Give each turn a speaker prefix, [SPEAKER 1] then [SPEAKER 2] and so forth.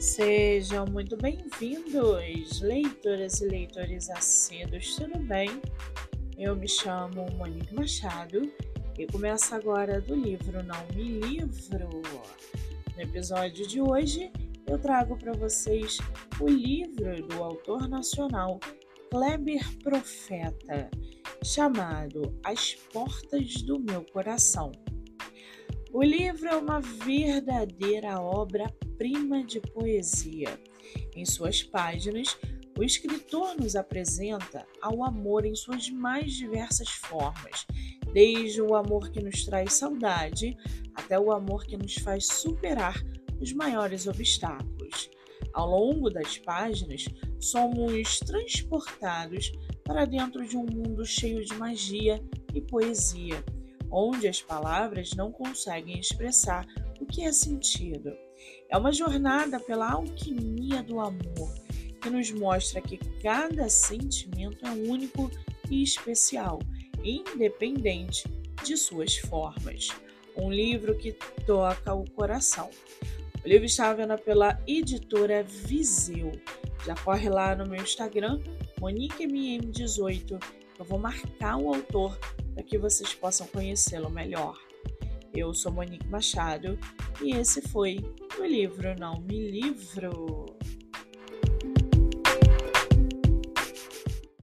[SPEAKER 1] Sejam muito bem-vindos, leitoras e leitores assíduos, tudo bem? Eu me chamo Monique Machado e começo agora do livro Não Me Livro. No episódio de hoje, eu trago para vocês o livro do autor nacional Kleber Profeta, chamado As Portas do Meu Coração. O livro é uma verdadeira obra-prima de poesia. Em suas páginas, o escritor nos apresenta ao amor em suas mais diversas formas, desde o amor que nos traz saudade até o amor que nos faz superar os maiores obstáculos. Ao longo das páginas, somos transportados para dentro de um mundo cheio de magia e poesia onde as palavras não conseguem expressar o que é sentido. É uma jornada pela alquimia do amor, que nos mostra que cada sentimento é único e especial, independente de suas formas. Um livro que toca o coração. O livro está vendo pela editora Viseu. Já corre lá no meu Instagram, MoniqueMM18. Eu vou marcar o autor para que vocês possam conhecê-lo melhor. Eu sou Monique Machado e esse foi o livro Não Me Livro.